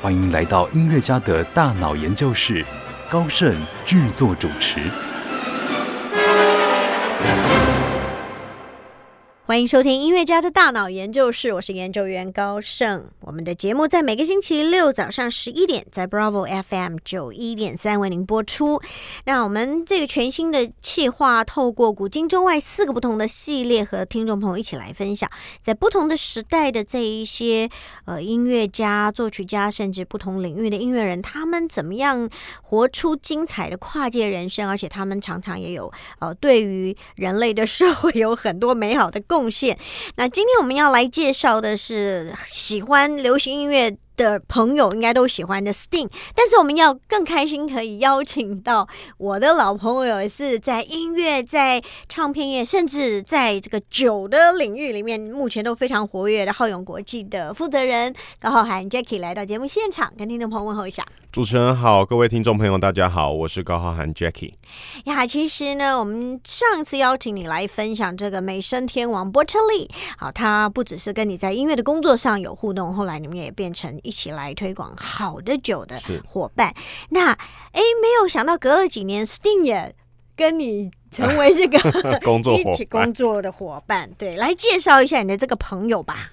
欢迎来到音乐家的大脑研究室，高盛制作主持。欢迎收听音乐家的大脑研究室，我是研究员高盛。我们的节目在每个星期六早上十一点，在 Bravo FM 九一点三为您播出。那我们这个全新的企划，透过古今中外四个不同的系列，和听众朋友一起来分享，在不同的时代的这一些呃音乐家、作曲家，甚至不同领域的音乐人，他们怎么样活出精彩的跨界人生，而且他们常常也有呃对于人类的社会有很多美好的贡。贡献。那今天我们要来介绍的是喜欢流行音乐。的朋友应该都喜欢的 Sting，但是我们要更开心，可以邀请到我的老朋友，也是在音乐、在唱片业，甚至在这个酒的领域里面，目前都非常活跃的浩永国际的负责人高浩涵 Jackie 来到节目现场，跟听众朋友问候一下。主持人好，各位听众朋友大家好，我是高浩涵 Jackie。呀，其实呢，我们上一次邀请你来分享这个美声天王波特利，好，他不只是跟你在音乐的工作上有互动，后来你们也变成。一起来推广好的酒的伙伴，那哎，没有想到隔了几年，Sting 也跟你成为这个 工作一起工作的伙伴。对，来介绍一下你的这个朋友吧。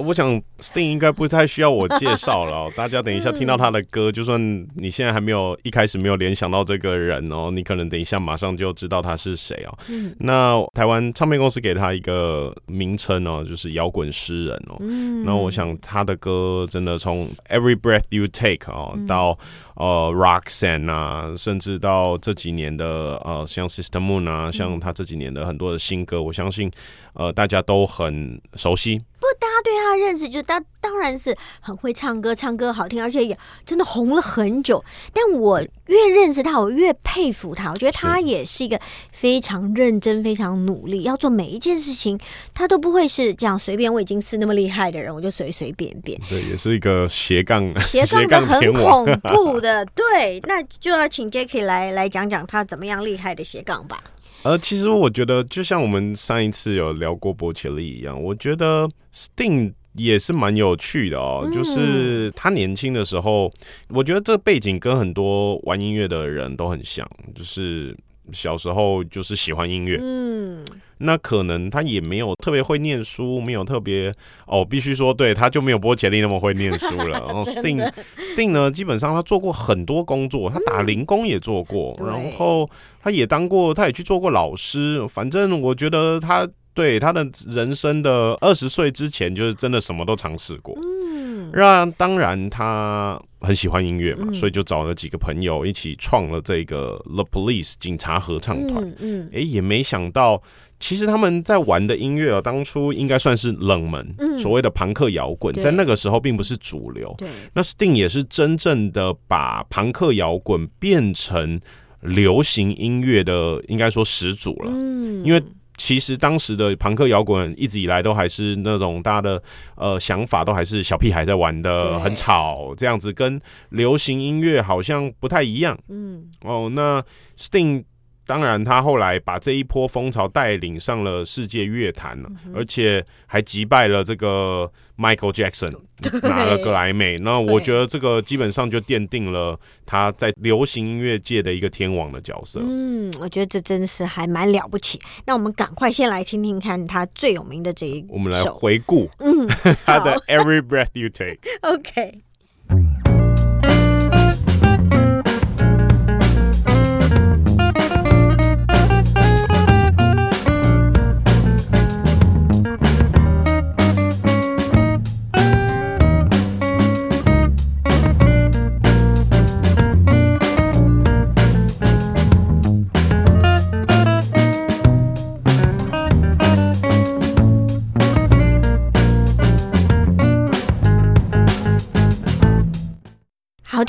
我想 Sting 应该不太需要我介绍了，大家等一下听到他的歌，就算你现在还没有一开始没有联想到这个人哦，你可能等一下马上就知道他是谁哦。嗯，那台湾唱片公司给他一个名称哦，就是摇滚诗人哦。嗯，那我想他的歌真的从 Every Breath You Take 哦到呃 Roxanne 啊，甚至到这几年的呃像 Sister Moon 啊，像他这几年的很多的新歌，我相信呃大家都很熟悉。不，大家对他认识就他当然是很会唱歌，唱歌好听，而且也真的红了很久。但我越认识他，我越佩服他。我觉得他也是一个非常认真、非常努力，要做每一件事情，他都不会是这样随便。我已经是那么厉害的人，我就随随便便。对，也是一个斜杠斜杠的很恐怖的。对，那就要请 Jackie 来来讲讲他怎么样厉害的斜杠吧。呃，其实我觉得，就像我们上一次有聊过波切利一样，我觉得 Sting 也是蛮有趣的哦。就是他年轻的时候，我觉得这背景跟很多玩音乐的人都很像，就是小时候就是喜欢音乐。嗯。那可能他也没有特别会念书，没有特别哦，必须说对，他就没有波杰利那么会念书了。然后 Sting Sting 呢，基本上他做过很多工作，他打零工也做过，然后他也当过，他也去做过老师。反正我觉得他对他的人生的二十岁之前，就是真的什么都尝试过。嗯，让当然他很喜欢音乐嘛，所以就找了几个朋友一起创了这个 The Police 警察合唱团。嗯，哎，也没想到。其实他们在玩的音乐啊，当初应该算是冷门，所谓的朋克摇滚，在那个时候并不是主流。对，那 Sting 也是真正的把朋克摇滚变成流行音乐的，应该说始祖了。嗯，因为其实当时的朋克摇滚一直以来都还是那种大家的呃想法，都还是小屁孩在玩的，很吵这样子，跟流行音乐好像不太一样。嗯，哦，那 Sting。当然，他后来把这一波风潮带领上了世界乐坛了，而且还击败了这个 Michael Jackson，拿了格莱美。那我觉得这个基本上就奠定了他在流行音乐界的一个天王的角色。嗯，我觉得这真是还蛮了不起。那我们赶快先来听听看他最有名的这一，我们来回顾，嗯，他的 Every Breath You Take。OK。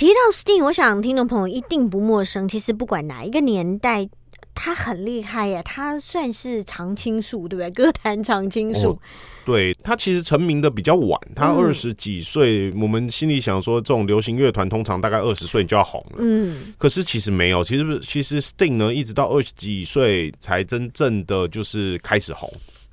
提到 Sting，我想听众朋友一定不陌生。其实不管哪一个年代，他很厉害呀，他算是常青树，对不对？歌坛常青树。哦对他其实成名的比较晚，他嗯二十几岁，我们心里想说，这种流行乐团通常大概二十岁你就要红了。嗯，可是其实没有，其实其实 Sting 呢，一直到二十几岁才真正的就是开始红。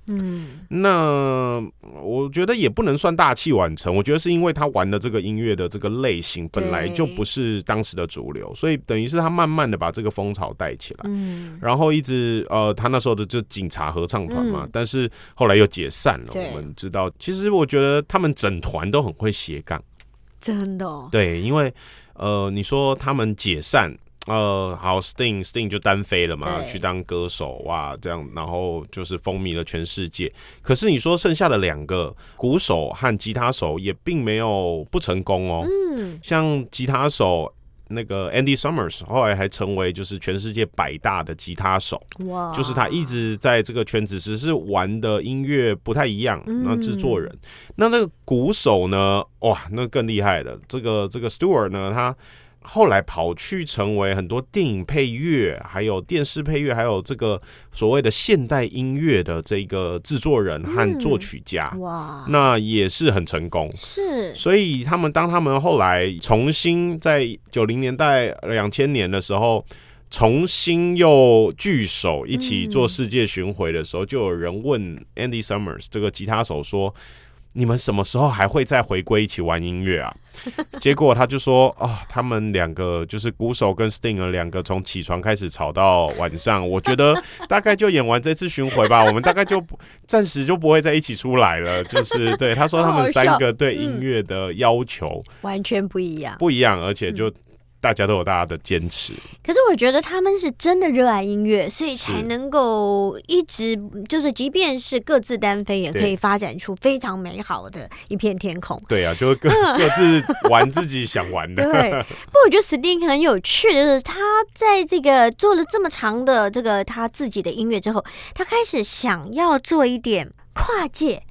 嗯，那我觉得也不能算大器晚成，我觉得是因为他玩的这个音乐的这个类型本来就不是当时的主流，所以等于是他慢慢的把这个风潮带起来。嗯，然后一直呃，他那时候的就警察合唱团嘛，嗯但是后来又解散了。我们知道，其实我觉得他们整团都很会斜杠。真的、哦，对，因为呃，你说他们解散，呃，好，Sting Sting 就单飞了嘛，去当歌手哇，这样，然后就是风靡了全世界。可是你说剩下的两个鼓手和吉他手也并没有不成功哦，嗯，像吉他手。那个 Andy Summers 后来还成为就是全世界百大的吉他手，哇，就是他一直在这个圈子，只是玩的音乐不太一样。嗯那制作人，那那个鼓手呢？哇，那更厉害了。这个这个 Stewart 呢，他后来跑去成为很多电影配乐、还有电视配乐、还有这个所谓的现代音乐的这个制作人和作曲家，哇，那也是很成功。是，所以他们当他们后来重新在九零年代、两千年的时候，重新又聚首一起做世界巡回的时候，就有人问 Andy Summers 这个吉他手说：“你们什么时候还会再回归一起玩音乐啊？” 结果他就说：“啊、他们两个就是鼓手跟 Stinger 两个从起床开始吵到晚上，我觉得大概就演完这次巡回吧，我们大概就暂时就不会在一起出来了。”就是对他说他们三个对音乐的要求完全不一样。不一样，而且就大家都有大家的坚持。可是我觉得他们是真的热爱音乐，所以才能够一直就是，即便是各自单飞，也可以对发展出非常美好的一片天空。对啊，就各 各自玩自己想玩的。对，不过我觉得 Sting 很有趣的就是，他在这个做了这么长的这个他自己的音乐之后，他开始想要做一点跨界，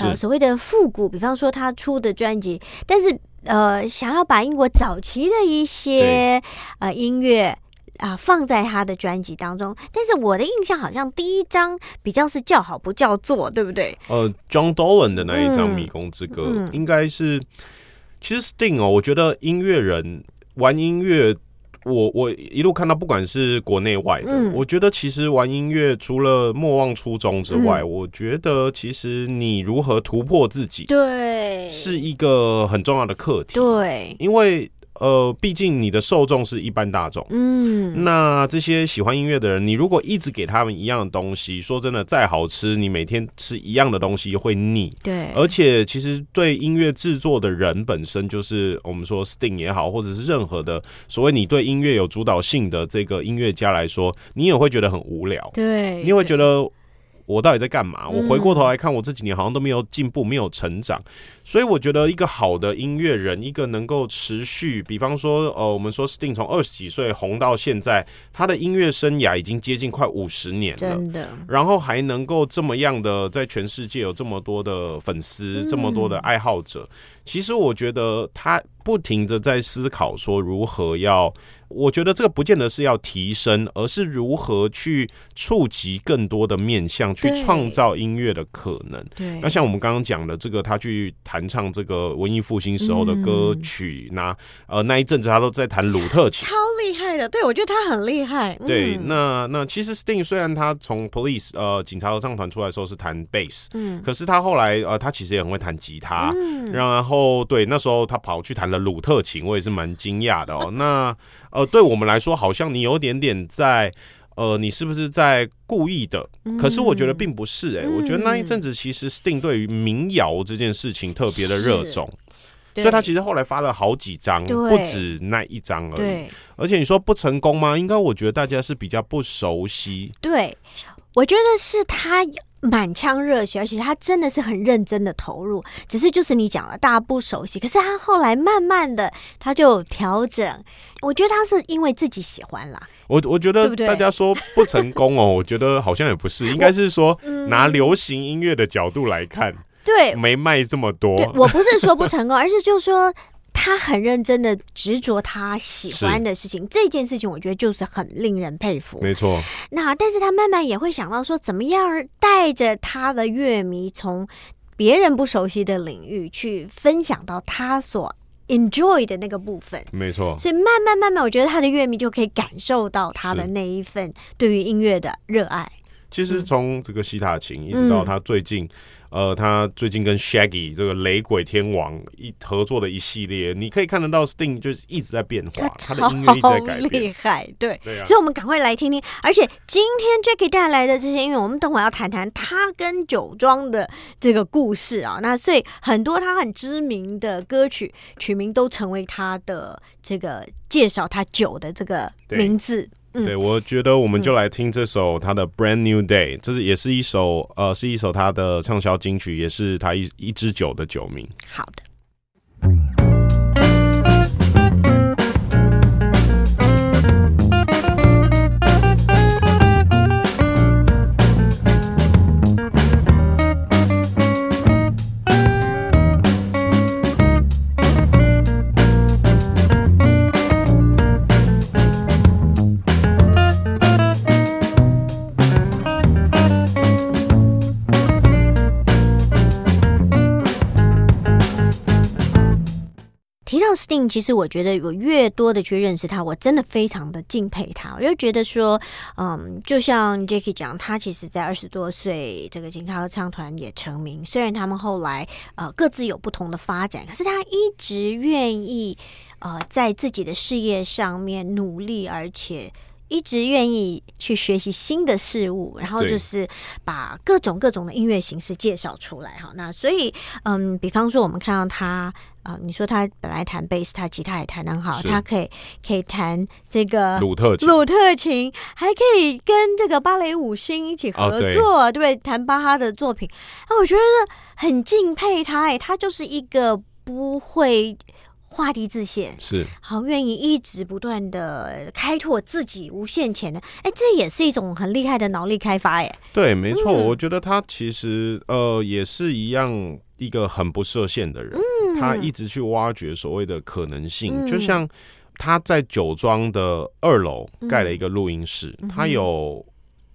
呃，所谓的复古，比方说他出的专辑，但是呃，想要把英国早期的一些呃音乐。啊，放在他的专辑当中，但是我的印象好像第一张比较是叫好不叫座，对不对？呃，John Dolan 的那一张《嗯迷宫之歌》嗯应该是，其实 Sting 哦，我觉得音乐人玩音乐。我我一路看到，不管是国内外的，嗯。我觉得其实玩音乐除了莫忘初衷之外，嗯。我觉得其实你如何突破自己对，是一个很重要的课题。对，因为呃，毕竟你的受众是一般大众，嗯，那这些喜欢音乐的人，你如果一直给他们一样的东西，说真的，再好吃，你每天吃一样的东西会腻。对，而且，其实对音乐制作的人本身，就是我们说 Sting 也好，或者是任何的所谓你对音乐有主导性的这个音乐家来说，你也会觉得很无聊，对，你会觉得。我到底在干嘛？我嗯回过头来看，我这几年好像都没有进步，没有成长。所以我觉得一个好的音乐人，一个能够持续，比方说，呃，我们说 Sting 从二十几岁红到现在，他的音乐生涯已经接近快五十年了。真的，然后还能够这么样的在全世界有这么多的粉丝，嗯这么多的爱好者，其实我觉得他不停的在思考说如何要，我觉得这个不见得是要提升，而是如何去触及更多的面向，去创造音乐的可能。对，那像我们刚刚讲的这个，他去弹唱这个文艺复兴时候的歌曲，那呃那一阵子他都在弹鲁特琴。超厉害的，对我觉得他很厉害。对，嗯那那其实 Sting 虽然他从 Police 呃警察合唱团出来的时候是弹 bass，嗯可是他后来呃他其实也很会弹吉他，嗯然后对那时候他跑去弹了鲁特琴，我也是蛮惊讶的哦。那呃对我们来说，好像你有点点在。呃，你是不是在故意的？可是我觉得并不是哎、嗯我觉得那一阵子其实 Sting 对于民谣这件事情特别的热衷，所以他其实后来发了好几张，不止那一张而已。而且你说不成功吗？应该我觉得大家是比较不熟悉，对，我觉得是他满腔热血，而且他真的是很认真的投入。只是就是你讲了，大家不熟悉，可是他后来慢慢的他就调整。我觉得他是因为自己喜欢啦，我我觉得大家说不成功哦，我觉得好像也不是，应该是说嗯拿流行音乐的角度来看，对没卖这么多，，我不是说不成功，而是就是说。他他很认真的执着他喜欢的事情，这件事情我觉得就是很令人佩服。没错，那但是他慢慢也会想到说，怎么样带着他的乐迷从别人不熟悉的领域去分享到他所 enjoy 的那个部分。没错，所以慢慢慢慢，我觉得他的乐迷就可以感受到他的那一份对于音乐的热爱。其实从这个西塔琴一直到他最近，呃，他最近跟 Shaggy 这个雷鬼天王一合作的一系列，你可以看得到 Sting 就是一直在变化，他的音乐一直在改厉。害，对。对啊所以，，我们赶快来听听。而且，今天 Jackie 带来的这些音乐，我们等会要谈谈他跟酒庄的这个故事啊。那所以，很多他很知名的歌曲曲名都成为他的这个介绍他酒的这个名字。嗯对，我觉得我们就来听这首他的 Brand New Day，这是也是一首呃，是一首他的畅销金曲，也是他一一支酒的酒名。好的。其实我觉得我越多的去认识他，我真的非常的敬佩他。我就觉得说，嗯，就像 Jackie 讲，他其实在二十多岁，这个警察合唱团也成名。虽然他们后来呃各自有不同的发展，可是他一直愿意呃在自己的事业上面努力，而且。一直愿意去学习新的事物，然后就是把各种各种的音乐形式介绍出来哈。那所以，嗯，比方说我们看到他，呃，你说他本来弹贝斯，他吉他也弹得很好，他可以可以弹这个鲁特琴，鲁特琴，还可以跟这个芭蕾舞星一起合作，对不对？弹巴哈的作品，啊，我觉得很敬佩他，哎，他就是一个不会画地自限，是。好愿意一直不断的开拓自己无限潜能，哎，这也是一种很厉害的脑力开发，哎，对，没错，嗯。我觉得他其实呃也是一样一个很不设限的人，他一直去挖掘所谓的可能性，嗯。就像他在酒庄的二楼盖了一个录音室，嗯他有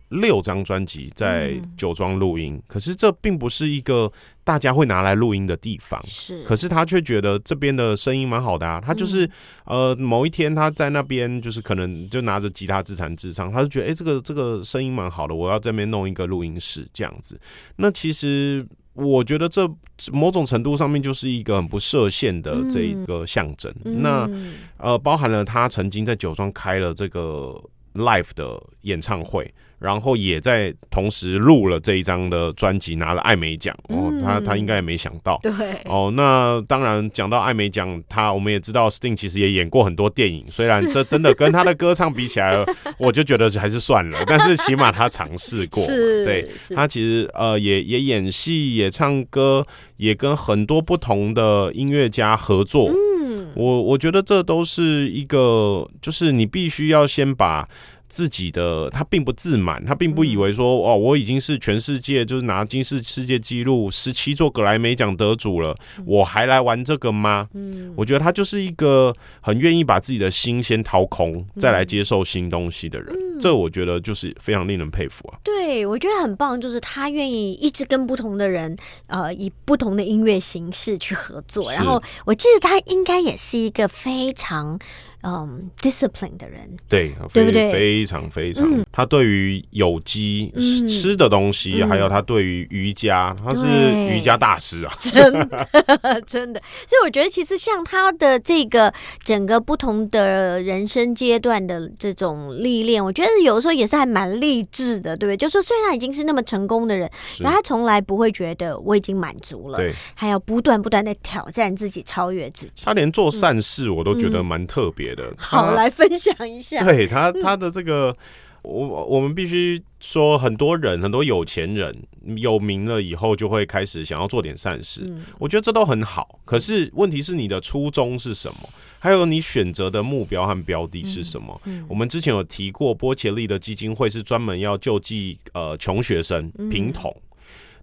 六张专辑在嗯。酒庄录音，可是这并不是一个大家会拿来录音的地方。是，可是他却觉得这边的声音蛮好的啊，他就是、嗯呃某一天他在那边就是可能就拿着吉他自弹自唱，他就觉得哎、诶这个这个声音蛮好的，我要这边弄一个录音室这样子。那其实我觉得这某种程度上面就是一个很不设限的这一个象征。那嗯呃包含了他曾经在酒庄开了这个 live 的演唱会。然后也在同时录了这一张的专辑，拿了艾美奖哦，他他应该也没想到，对，哦，那当然讲到艾美奖，他我们也知道 Sting 其实也演过很多电影，虽然这真的跟他的歌唱比起来，我就觉得还是算了，但是起码他尝试过对。他其实呃也也演戏，也唱歌，也跟很多不同的音乐家合作。嗯。我我觉得这都是一个，就是你必须要先把自己的，他并不自满，他并不以为说哦，我已经是全世界就是拿金世世界纪录十七座格莱美奖得主了，我还来玩这个吗？嗯我觉得他就是一个很愿意把自己的心先掏空，再来接受新东西的人，这我觉得就是非常令人佩服啊。对，我觉得很棒，就是他愿意一直跟不同的人，呃，以不同的音乐形式去合作。然后我记得他应该也是一个非常嗯 discipline 的人，对，对不对非非常非常，嗯他对于有机嗯吃吃的东西，嗯还有他对于瑜伽，他是瑜伽大师啊。真的真的。所以我觉得其实像他的这个整个不同的人生阶段的这种历练，我觉得有的时候也是还蛮励志的，对不对？就说虽然他已经是那么成功的人，但他从来不会觉得我已经满足了，对还要不断不断的挑战自己，超越自己。他连做善事我都觉得蛮特别的。嗯好，来分享一下。对他他的这个，我我们必须说，很多人很多有钱人有名了以后，就会开始想要做点善事。嗯我觉得这都很好，可是问题是你的初衷是什么？还有你选择的目标和标的是什么？嗯我们之前有提过，波切利的基金会是专门要救济呃穷学生嗯贫童。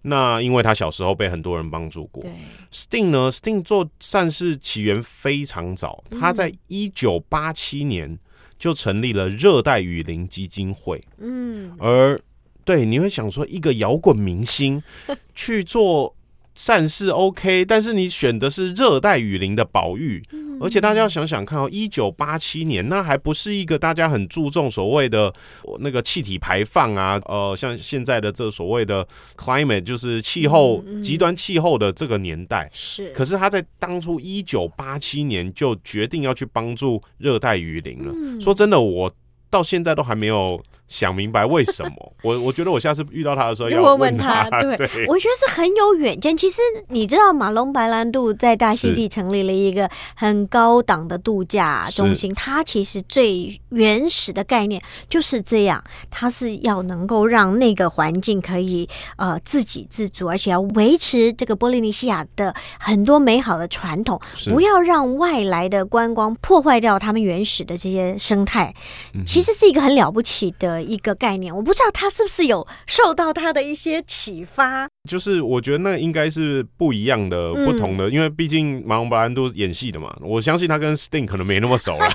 那因为他小时候被很多人帮助过。对，Sting 呢？Sting 做善事起源非常早，嗯他在一九八七年就成立了热带雨林基金会。嗯，而对，你会想说，一个摇滚明星 去做善事 OK，但是你选的是热带雨林的保育，而且大家要想想看哦，一九八七年那还不是一个大家很注重所谓的呃那个气体排放啊，呃，像现在的这所谓的 climate 就是气候嗯嗯极端气候的这个年代。是，可是他在当初一九八七年就决定要去帮助热带雨林了。嗯说真的，我到现在都还没有想明白为什么。我我觉得我下次遇到他的时候要问问他。他，对，对我觉得是很有远见。其实你知道，马龙白兰度在大溪地成立了一个很高档的度假中心，它其实最原始的概念就是这样，它是要能够让那个环境可以呃自给自足，而且要维持这个波利尼西亚的很多美好的传统，不要让外来的观光破坏掉他们原始的这些生态。嗯其实是一个很了不起的一个概念，我不知道他是不是有受到他的一些启发。就是我觉得那应该是不一样的、嗯不同的，因为毕竟马龙·白兰度演戏的嘛，我相信他跟 Sting 可能没那么熟了。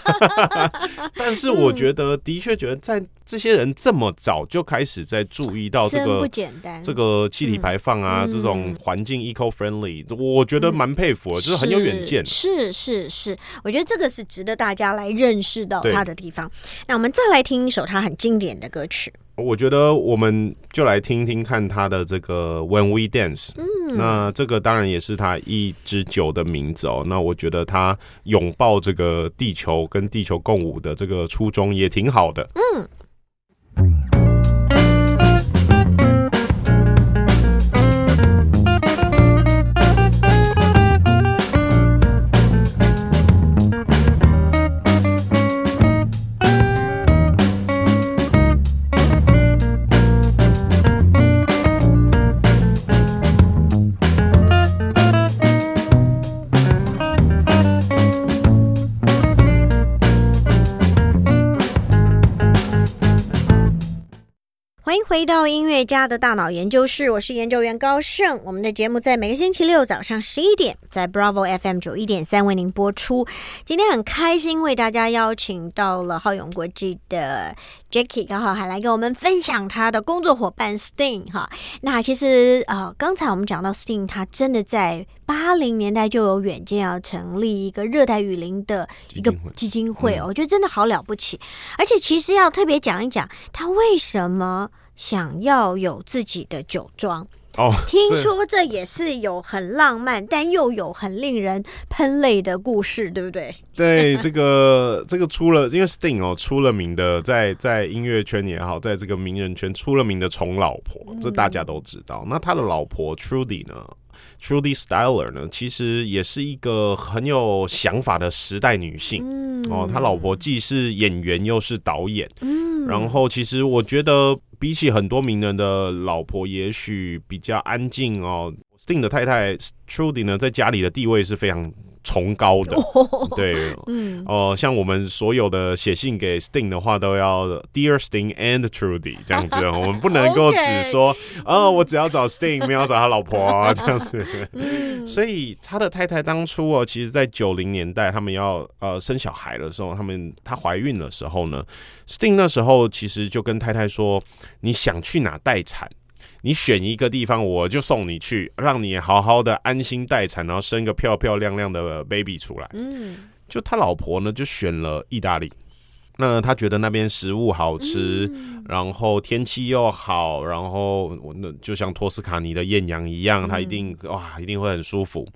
但是我觉得，的确觉得在这些人这么早就开始在注意到这真不个。简单，这个气体排放啊，嗯这种环境 eco friendly，我觉得蛮佩服的，就是很有远见。是是是，我觉得这个是值得大家来认识到对他的地方。那我们再来听一首他很经典的歌曲。我觉得我们就来听听看他的这个 When We Dance，嗯，那这个当然也是他一支酒的名字哦。那我觉得他拥抱这个地球跟地球共舞的这个初衷也挺好的。欢迎回到音乐家的大脑研究室，我是研究员高盛。我们的节目在每个星期六早上十一点，在 Bravo FM 九一点三为您播出。今天很开心为大家邀请到了浩永国际的 Jackie，刚好还来跟我们分享他的工作伙伴 Sting 哈。那其实呃，刚才我们讲到 Sting，他真的在八零年代就有远见，要成立一个热带雨林的一个基金会哦，我觉得真的好了不起。而且其实要特别讲一讲，他为什么想要有自己的酒庄。哦，听这说这也是有很浪漫，但又有很令人喷泪的故事，对不对？对这个这个出了，因为 Sting 哦出了名的，在在音乐圈也好，在这个名人圈出了名的宠老婆，嗯这大家都知道。那他的老婆 Trudy 呢？Trudy Styler 呢，其实也是一个很有想法的时代女性。嗯哦，他老婆既是演员又是导演，嗯然后其实我觉得比起很多名人的老婆，也许比较安静哦。Sting 的太太 Trudy 呢，在家里的地位是非常崇高的，对，嗯，哦、像我们所有的写信给 Sting 的话，都要 Dear Sting and Trudy 这样子，我们不能够只说，哦，我只要找 Sting，没有找他老婆啊，这样子。嗯。所以他的太太当初哦，其实在九零年代，他们要呃生小孩的时候，他们她怀孕的时候呢，Sting 那时候其实就跟太太说，你想去哪待产？你选一个地方，我就送你去，让你好好的安心待产，然后生个漂漂亮亮的 baby 出来。嗯就他老婆呢，就选了意大利。那他觉得那边食物好吃，然后天气又好，然后我那就像托斯卡尼的艳阳一样，他一定哇，一定会很舒服。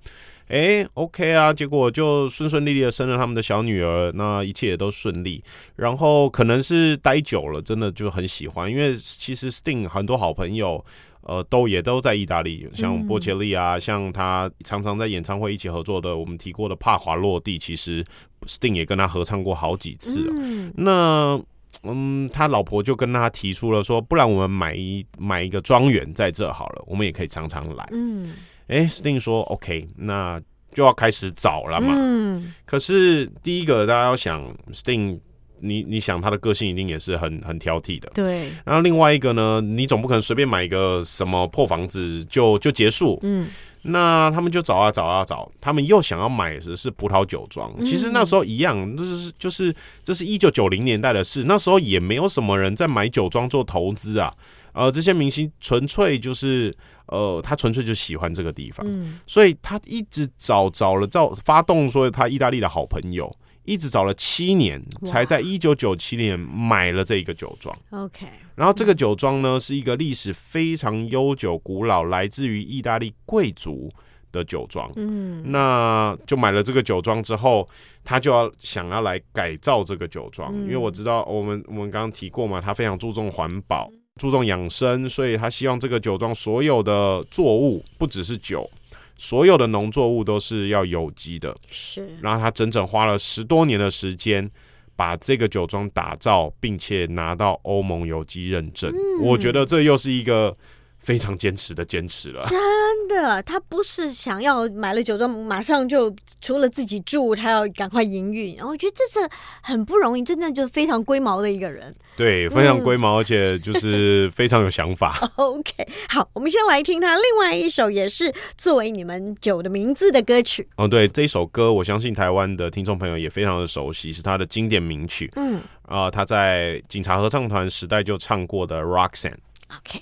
哎，OK 啊，结果就顺顺利利的生了他们的小女儿，那一切也都顺利。然后可能是待久了，真的就很喜欢，因为其实 Sting 很多好朋友。呃，都也都在意大利，像波切利啊，像他常常在演唱会一起合作的，我们提过的帕华洛蒂，其实 Sting 也跟他合唱过好几次啊。嗯那嗯，他老婆就跟他提出了说，不然我们买一买一个庄园在这好了，我们也可以常常来。嗯哎、g 说 OK，那就要开始找了嘛。嗯可是第一个大家要想，Sting 你你想他的个性一定也是很很挑剔的。对，然后另外一个呢，你总不可能随便买一个什么破房子就就结束。嗯，那他们就找啊找啊找，他们又想要买的是葡萄酒庄。其实那时候一样，就是就是这是一九九零年代的事，那时候也没有什么人在买酒庄做投资啊。呃，这些明星纯粹就是呃，他纯粹就喜欢这个地方，嗯。所以他一直找找了找发动说他意大利的好朋友，一直找了七年，才在一九九七年买了这一个酒庄。，OK，然后这个酒庄呢，是一个历史非常悠久、古老，来自于意大利贵族的酒庄。嗯。那就买了这个酒庄之后，他就要想要来改造这个酒庄，嗯。因为我知道我们我们刚刚提过嘛，他非常注重环保，注重养生，所以他希望这个酒庄所有的作物不只是酒，所有的农作物都是要有机的。是，然后他整整花了十多年的时间。把这个酒庄打造，并且拿到欧盟有机认证，嗯我觉得这又是一个非常坚持的坚持了。真的，他不是想要买了酒庄马上就除了自己住，他要赶快营运。然后我觉得这是很不容易，真的就非常龟毛的一个人。对，非常龟毛，而且就是非常有想法。OK，好，我们先来听他另外一首也是作为你们酒的名字的歌曲。哦，对，这一首歌，我相信台湾的听众朋友也非常的熟悉，是他的经典名曲嗯啊、他在警察合唱团时代就唱过的《Roxanne》。，OK。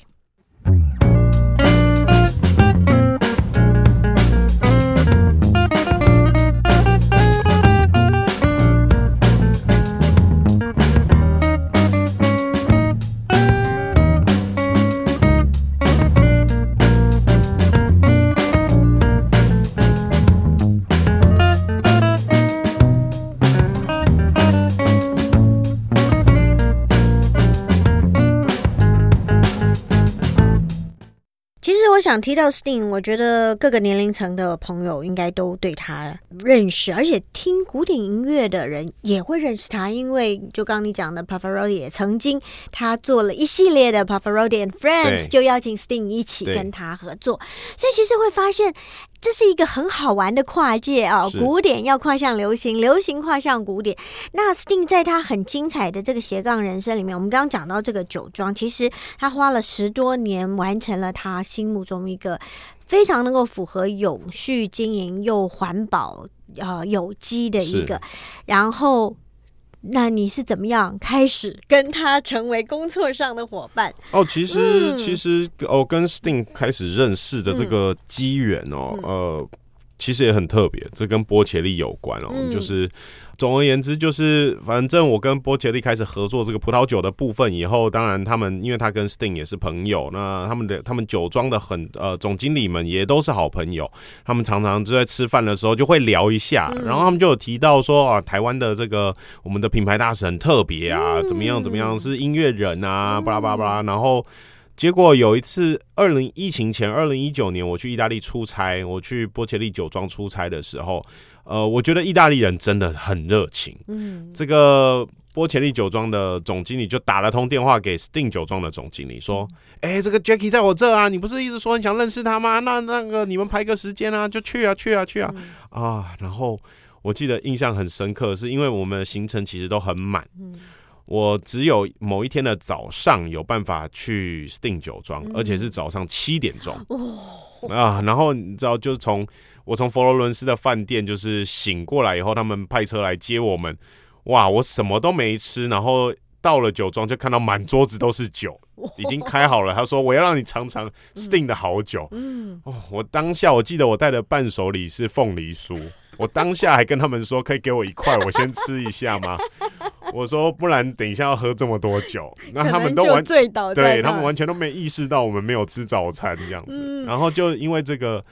想提到 Sting，我觉得各个年龄层的朋友应该都对他认识，而且听古典音乐的人也会认识他，因为就刚你讲的 Pavarotti 也曾经他做了一系列的 Pavarotti and Friends，就邀请 Sting 一起跟他合作，所以其实会发现这是一个很好玩的跨界啊、是古典要跨向流行，流行跨向古典。那 Sting 在他很精彩的这个斜杠人生里面，我们刚刚讲到这个酒庄，其实他花了十多年完成了他心目中一个非常能够符合永续经营又环保呃有机的一个，然后。那你是怎么样开始跟他成为工作上的伙伴？哦，其实、嗯。其实哦，跟 Sting 开始认识的这个机缘哦，嗯。呃，其实也很特别，这跟波切利有关哦，嗯就是。总而言之，就是反正我跟波切利开始合作这个葡萄酒的部分以后，当然他们因为他跟 Sting 也是朋友，那他们的他们酒庄的很呃总经理们也都是好朋友，他们常常就在吃饭的时候就会聊一下，嗯然后他们就有提到说啊，台湾的这个我们的品牌大使很特别啊，嗯怎么样怎么样，是音乐人啊，巴拉巴拉巴拉，然后。结果有一次，二零疫情前，二零一九年，我去意大利出差，我去波切利酒庄出差的时候，呃，我觉得意大利人真的很热情。嗯这个波切利酒庄的总经理就打了通电话给 Sting 酒庄的总经理，说：“哎、这个 Jackie 在我这啊，你不是一直说你想认识他吗？那那个你们排个时间啊，就去啊，去啊，去啊啊！”然后我记得印象很深刻，是因为我们的行程其实都很满。嗯我只有某一天的早上有办法去 Sting 酒庄，嗯而且是早上七点钟哦啊。然后你知道，就是从我从佛罗伦斯的饭店就是醒过来以后，他们派车来接我们。哇，我什么都没吃，然后到了酒庄就看到满桌子都是酒，已经开好了。他说我要让你尝尝 Sting 的好酒。嗯，哦，我当下我记得我带的伴手礼是凤梨酥，我当下还跟他们说可以给我一块，我先吃一下吗？我说不然等一下要喝这么多酒，那他们都完醉倒对他们完全都没意识到我们没有吃早餐这样子，嗯然后就因为这个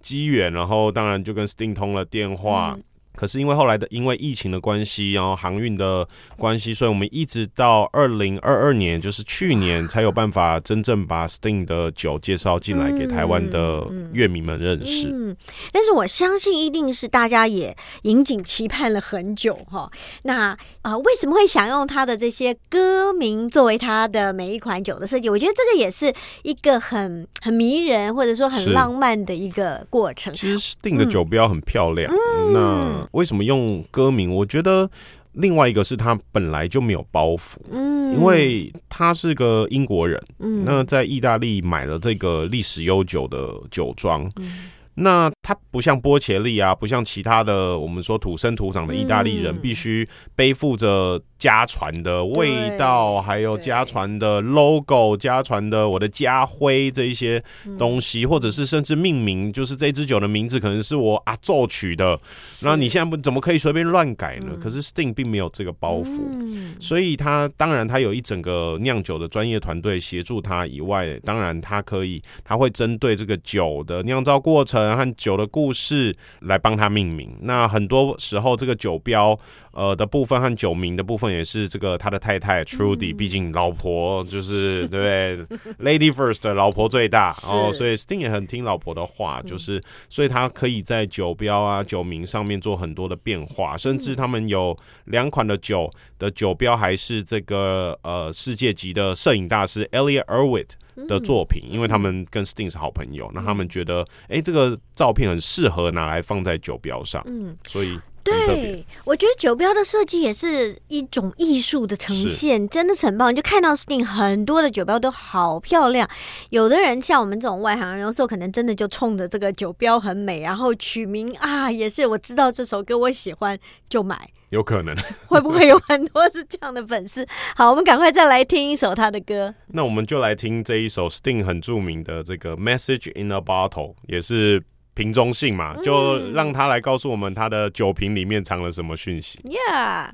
机缘，然后当然就跟 Sting 通了电话。嗯可是因为后来的因为疫情的关系，然后航运的关系，所以我们一直到二零二二年，就是去年才有办法真正把 Sting 的酒介绍进来给台湾的乐迷们认识。嗯，但是我相信一定是大家也引颈期盼了很久哈。那啊、呃为什么会想用他的这些歌名作为他的每一款酒的设计？我觉得这个也是一个很很迷人或者说很浪漫的一个过程。其实 Sting 的酒标很漂亮，那为什么用歌名？我觉得另外一个是他本来就没有包袱，嗯，因为他是个英国人，嗯那在意大利买了这个历史悠久的酒庄。嗯那它不像波切利啊，不像其他的我们说土生土长的意大利人，嗯必须背负着家传的味道，还有家传的 logo、家传的我的家徽这一些东西，或者是甚至命名，就是这支酒的名字可能是我啊奏取的，那你现在不怎么可以随便乱改呢？可是 Sting 并没有这个包袱。嗯所以他当然他有一整个酿酒的专业团队协助他以外，当然他可以他会针对这个酒的酿造过程和酒的故事来帮他命名。那很多时候这个酒标呃的部分和酒名的部分也是这个他的太太 Trudy，、毕竟老婆就是对不对，Lady First 老婆最大哦，所以 Sting 也很听老婆的话，就是所以他可以在酒标啊酒名上面做很多的变化，甚至他们有两款的酒的酒标还是这个呃世界级的摄影大师 Elliot Erwitt 的作品，因为他们跟 Sting 是好朋友，那他们觉得哎、诶这个照片很适合拿来放在酒标上，嗯，所以。对，我觉得酒标的设计也是一种艺术的呈现，真的是很棒。你就看到 Sting 很多的酒标都好漂亮，有的人像我们这种外行人，有时候可能真的就冲着这个酒标很美，然后取名啊，也是我知道这首歌我喜欢就买，有可能。会不会有很多是这样的粉丝？好，我们赶快再来听一首他的歌。那我们就来听这一首 Sting 很著名的这个 Message in a Bottle，也是瓶中信嘛，就让他来告诉我们他的酒瓶里面藏了什么讯息。Yeah。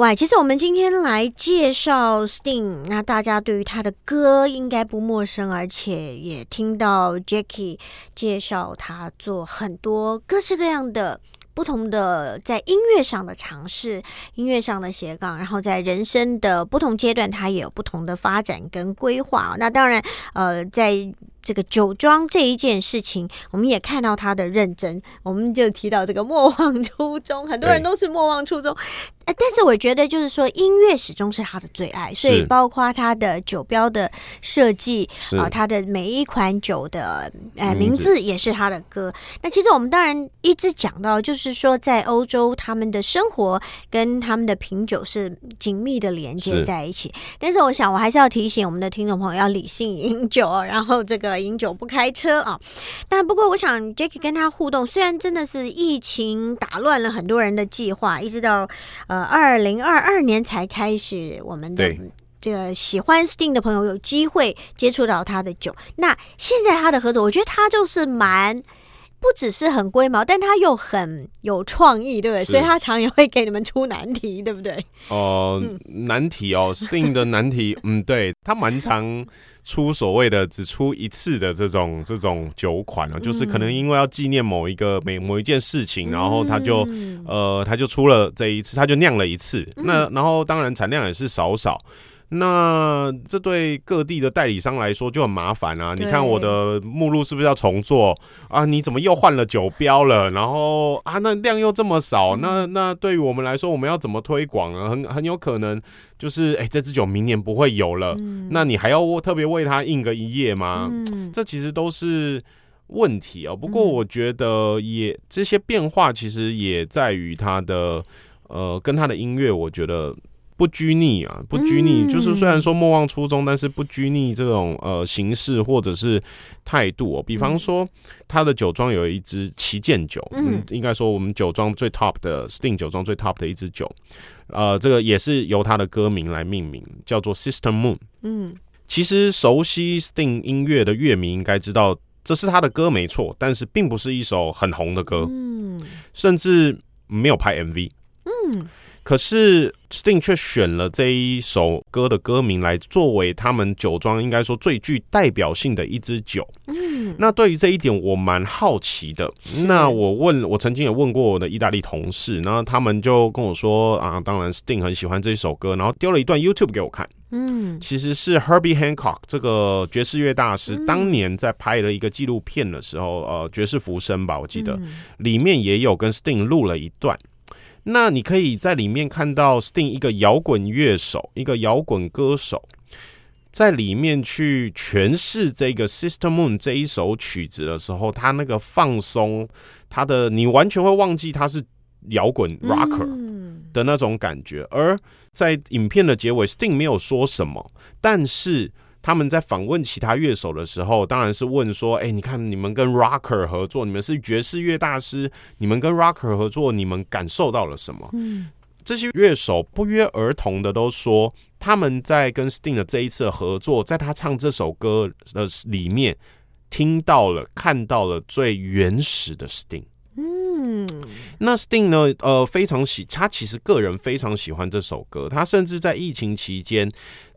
哇，其实我们今天来介绍 Sting，那大家对于他的歌应该不陌生，而且也听到 Jackie 介绍他做很多各式各样的。不同的在音乐上的尝试，音乐上的斜杠，然后在人生的不同阶段，他也有不同的发展跟规划。那当然，呃，在这个酒庄这一件事情，我们也看到他的认真。我们就提到这个莫忘初衷，很多人都是莫忘初衷。呃，但是我觉得就是说，音乐始终是他的最爱，所以包括他的酒标的设计啊、他的每一款酒的呃名字也是他的歌。那其实我们当然一直讲到，就是说在欧洲他们的生活跟他们的品酒是紧密的连接在一起。但是我想，我还是要提醒我们的听众朋友要理性饮酒哦，然后这个饮酒不开车啊。那不过，我想 Jackie 跟他互动，虽然真的是疫情打乱了很多人的计划，一直到呃二零二二年才开始我们的对。这个喜欢 Sting 的朋友有机会接触到他的酒，那现在他的合作，我觉得他就是蛮不只是很龟毛，但他又很有创意，对不对？所以他常也会给你们出难题，对不对？哦、难题哦，Sting 的难题，嗯，对他蛮常出所谓的只出一次的这种这种酒款啊，就是可能因为要纪念某一个每某一件事情，然后他就嗯。呃他就出了这一次，他就酿了一次，那然后当然产量也是少少。那这对各地的代理商来说就很麻烦啊！你看我的目录是不是要重做啊？你怎么又换了酒标了？然后啊，那量又这么少，那那对于我们来说，我们要怎么推广啊？很很有可能就是，哎、这支酒明年不会有了，那你还要特别为它印个一页吗？嗯，这其实都是问题哦。不过我觉得也这些变化其实也在于它的呃跟它的音乐，我觉得。不拘泥啊，不拘泥，嗯就是虽然说莫忘初衷，但是不拘泥这种呃形式或者是态度哦。比方说，他的酒庄有一支旗舰酒，嗯嗯，应该说我们酒庄最 top 的 Sting 酒庄最 top 的一支酒，呃，这个也是由他的歌名来命名，叫做 Sister Moon。嗯。其实熟悉 Sting 音乐的乐迷应该知道，这是他的歌没错，但是并不是一首很红的歌，嗯。甚至没有拍 MV。嗯，可是 Sting 却选了这一首歌的歌名来作为他们酒庄应该说最具代表性的一支酒。嗯，那对于这一点我蛮好奇的。那我问我曾经也问过我的意大利同事，然后他们就跟我说啊，当然 Sting 很喜欢这一首歌，然后丢了一段 YouTube 给我看。嗯，其实是 Herbie Hancock 这个爵士乐大师当年在拍了一个纪录片的时候，呃，爵士浮生吧，我记得里面也有跟 Sting 录了一段。那你可以在里面看到 Sting 一个摇滚乐手，一个摇滚歌手，在里面去诠释这个 Sister Moon 这一首曲子的时候，他那个放松，他的你完全会忘记他是摇滚 Rocker 的那种感觉。而在影片的结尾，Sting 没有说什么，但是。他们在访问其他乐手的时候，当然是问说：“哎，你看你们跟 Rocker 合作，你们是爵士乐大师，你们跟 Rocker 合作，你们感受到了什么？”嗯，这些乐手不约而同的都说，他们在跟 Sting 的这一次合作，在他唱这首歌的里面，听到了、看到了最原始的 Sting。嗯，那 Sting 呢？呃，非常喜，他其实个人非常喜欢这首歌，他甚至在疫情期间。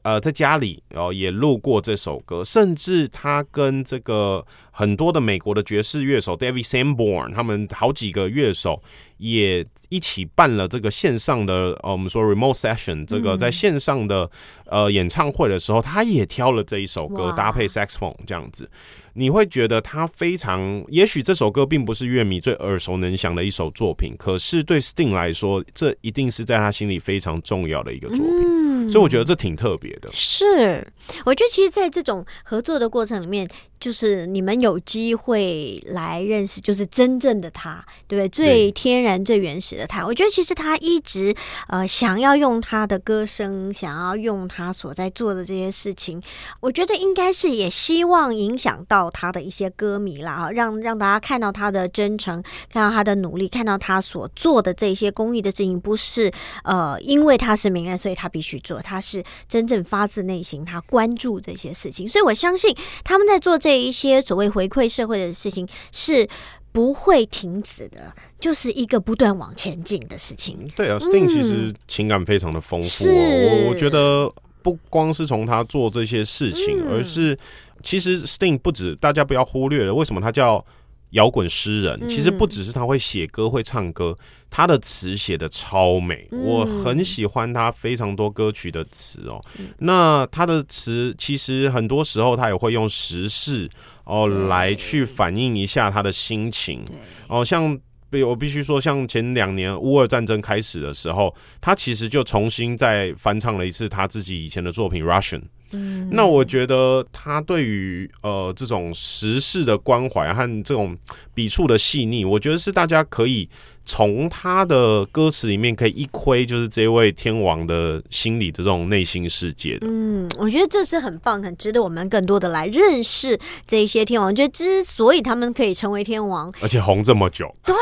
呃，在家里哦也录过这首歌，甚至他跟这个很多的美国的爵士乐手 David Sanborn，他们好几个乐手也一起办了这个线上的呃，我们说 remote session，这个在线上的呃演唱会的时候，他也挑了这一首歌搭配 saxophone 这样子。你会觉得他非常，也许这首歌并不是乐迷最耳熟能详的一首作品，可是对 Sting 来说，这一定是在他心里非常重要的一个作品，所以我觉得这挺特别的。是，我觉得其实，在这种合作的过程里面，就是你们有机会来认识，就是真正的他，对不对？最天然、最原始的他。我觉得其实他一直呃想要用他的歌声，想要用他所在做的这些事情，我觉得应该是也希望影响到。他的一些歌迷啦，啊，让让大家看到他的真诚，看到他的努力，看到他所做的这些公益的事情，不是呃，因为他是名人，所以他必须做，他是真正发自内心，他关注这些事情，所以我相信他们在做这一些所谓回馈社会的事情是不会停止的，就是一个不断往前进的事情。对啊，Sting 其实情感非常的丰富，我我觉得不光是从他做这些事情，而是。其实 Sting 不止，大家不要忽略了。为什么他叫摇滚诗人？其实不只是他会写歌、会唱歌，他的词写的超美。我很喜欢他非常多歌曲的词哦。那他的词其实很多时候他也会用时事哦来去反映一下他的心情。哦，像我必须说，像前两年乌俄战争开始的时候，他其实就重新再翻唱了一次他自己以前的作品《Russian》。那我觉得他对于呃这种时事的关怀和这种笔触的细腻，我觉得是大家可以。从他的歌词里面可以一窥，就是这位天王的心理的这种内心世界的。嗯，我觉得这是很棒，很值得我们更多的来认识这一些天王。我觉得之所以他们可以成为天王，而且红这么久，对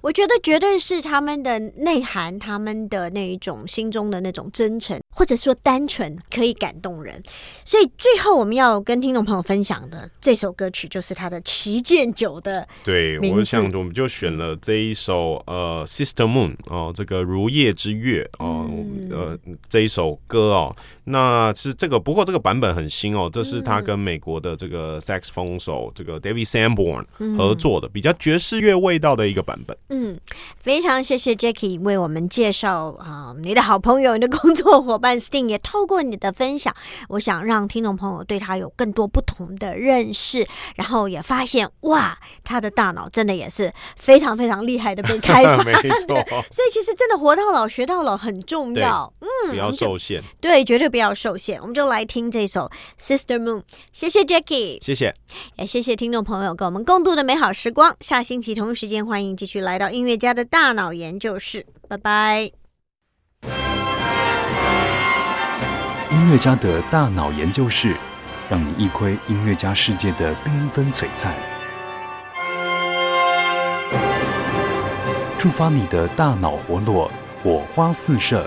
我觉得绝对是他们的内涵，他们的那一种心中的那种真诚，或者说单纯，可以感动人。所以最后我们要跟听众朋友分享的这首歌曲，就是他的《旗舰酒》的。对，我想我们就选了这一首。呃，Sister Moon 哦，这个如夜之月哦，呃，这一首歌哦，那是这个，不过这个版本很新哦，这是他跟美国的这个 saxophone 手这个 David Sanborn 合作的，比较爵士乐味道的一个版本。嗯，非常谢谢 Jackie 为我们介绍啊，你的好朋友、你的工作伙伴 Sting 也透过你的分享，我想让听众朋友对他有更多不同的认识，然后也发现哇，他的大脑真的也是非常非常厉害的。被开发，没错。所以其实真的活到老学到老很重要。嗯，不要受限。对，绝对不要受限。我们就来听这首《Sister Moon》。谢谢 Jackie，谢谢，也谢谢听众朋友跟我们共度的美好时光。下星期同一时间，欢迎继续来到音乐家的大脑研究室。拜拜。音乐家的大脑研究室，让你一窥音乐家世界的缤纷璀璨。触发你的大脑活络，火花四射。